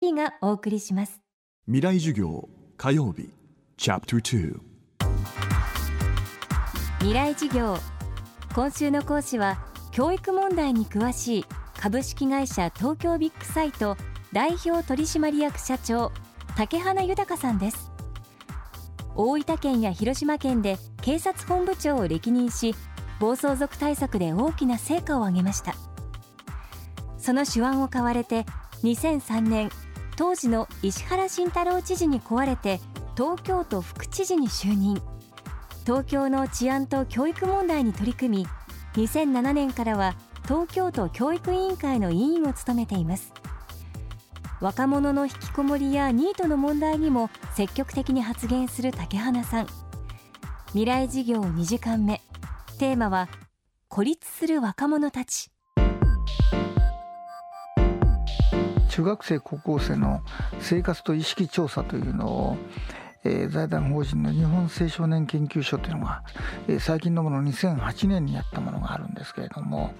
がお送りします。未来授業火曜日チャプター未来授業今週の講師は教育問題に詳しい株式会社東京ビッグサイト代表取締役社長竹花豊さんです。大分県や広島県で警察本部長を歴任し暴走族対策で大きな成果を上げました。その手腕を買われて2003年当時の石原慎太郎知事に請われて東京都副知事に就任。東京の治安と教育問題に取り組み2007年からは東京都教育委員会の委員を務めています。若者の引きこもりやニートの問題にも積極的に発言する竹花さん。未来事業2時間目。テーマは孤立する若者たち。中学生高校生の生活と意識調査というのを、えー、財団法人の日本青少年研究所というのが、えー、最近のもの2008年にやったものがあるんですけれども、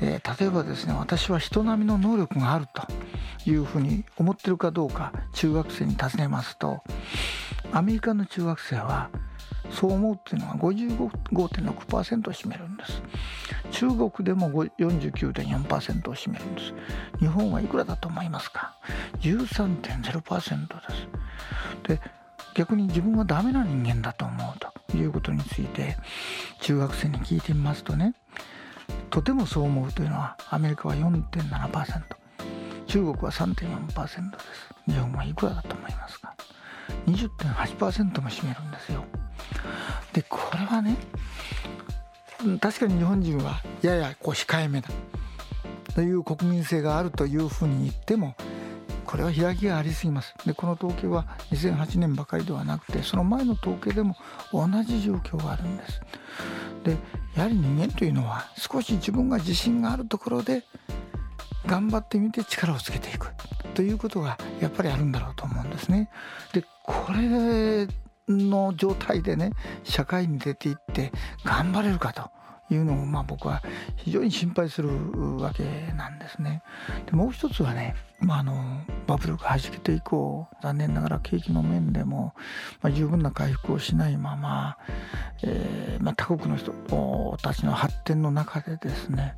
えー、例えばですね私は人並みの能力があるというふうに思ってるかどうか中学生に尋ねますとアメリカの中学生はそう思うっていうのは55.6%を占めるんです。中国でも49.4%を占めるんです。日本はいくらだと思いますか？13.0%です。で逆に自分はダメな人間だと思うということについて中学生に聞いてみますとねとてもそう思うというのはアメリカは4.7%中国は3.4%です。日本はいくらだと思いますか？20.8%も占めるんですよ。でこれはね確かに日本人はややこう控えめだ。という国民性があるというふうに言ってもこれは開きがありすぎます。でこの統計は2008年ばかりではなくてその前の統計でも同じ状況があるんです。でやはり人間というのは少し自分が自信があるところで頑張ってみて力をつけていくということがやっぱりあるんだろうと思うんですね。でこれの状態でね社会に出ていって頑張れるかというのをまあ僕は非常に心配するわけなんですね。でもう一つはね、まあ、あのバブルがはじけて以降残念ながら景気の面でも、まあ、十分な回復をしないまま、えーまあ、他国の人たちの発展の中でですね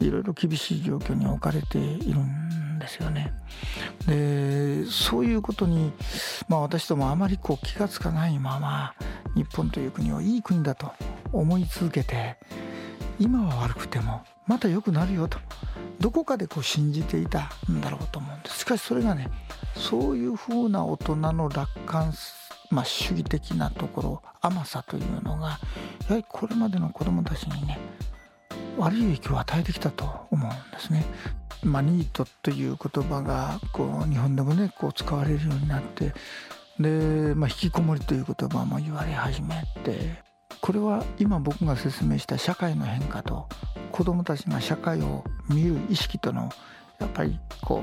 いろいろ厳しい状況に置かれているんですよね。でそういうことに、まあ、私どもあまりこう気が付かないまま日本という国をいい国だと思い続けて今は悪くてもまた良くなるよとどこかでこう信じていたんだろうと思うんですしかしそれがねそういうふうな大人の楽観、まあ、主義的なところ甘さというのがやはりこれまでの子どもたちにね悪い影響を与えてきたと思うんですね。ま、ニートという言葉がこう日本でもねこう使われるようになってで、まあ、引きこもりという言葉も言われ始めてこれは今僕が説明した社会の変化と子どもたちが社会を見る意識とのやっぱりこ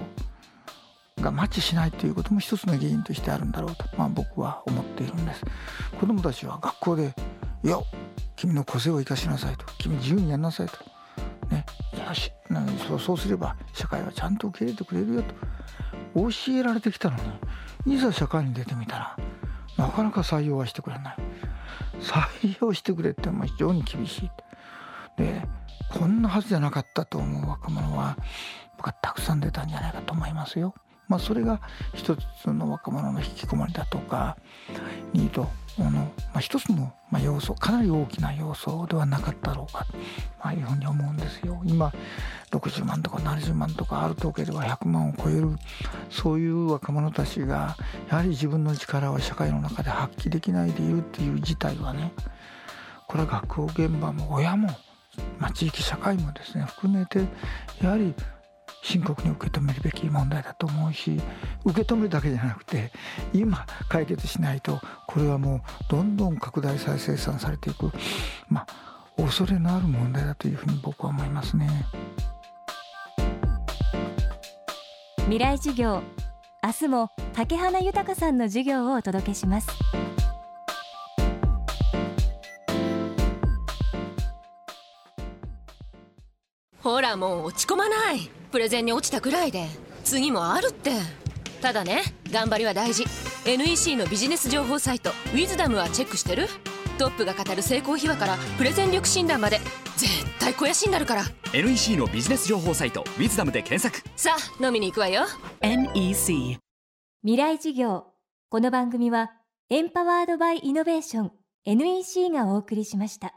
うがマッチしないということも一つの原因としてあるんだろうと、まあ、僕は思っているんです。子どもたちは学校で「いや君の個性を生かしなさい」と「君自由にやんなさい」と「ね、そうそうすれば社会はちゃんと受け入れてくれるよ」と。教えられてきたのにいざ社会に出てみたらなかなか採用はしてくれない。採用してくれっても非常に厳しい。でこんなはずじゃなかったと思う若者は僕はたくさん出たんじゃないかと思いますよ。まあ、それが一つの若者の引きこもりだとかニートの、まあ、一つの要素かなり大きな要素ではなかったろうかと、まあ、いうふうに思うんですよ。今60万とか70万とかある統計では100万を超えるそういう若者たちがやはり自分の力を社会の中で発揮できないでいるっていう事態はねこれは学校現場も親も、まあ、地域社会もですね含めてやはり深刻に受け止めるべき問題だと思うし受け止めるだけじゃなくて今解決しないとこれはもうどんどん拡大再生産されていくまあ恐れのある問題だというふうに僕は思いますね。未来授業明日も竹花豊さんの授業をお届けします。ほらもう落ち込まない。プレゼンに落ちたくらいで。次もあるって。ただね頑張りは大事。NEC のビジネス情報サイト「ウィズダムはチェックしてる？トップが語る成功秘話からプレゼン力診断まで絶対肥やしになるから。NEC のビジネス情報サイト「ウィズダムで検索。さあ飲みに行くわよ。NEC 未来事業。この番組はエンパワードバイイノベーション NEC がお送りしました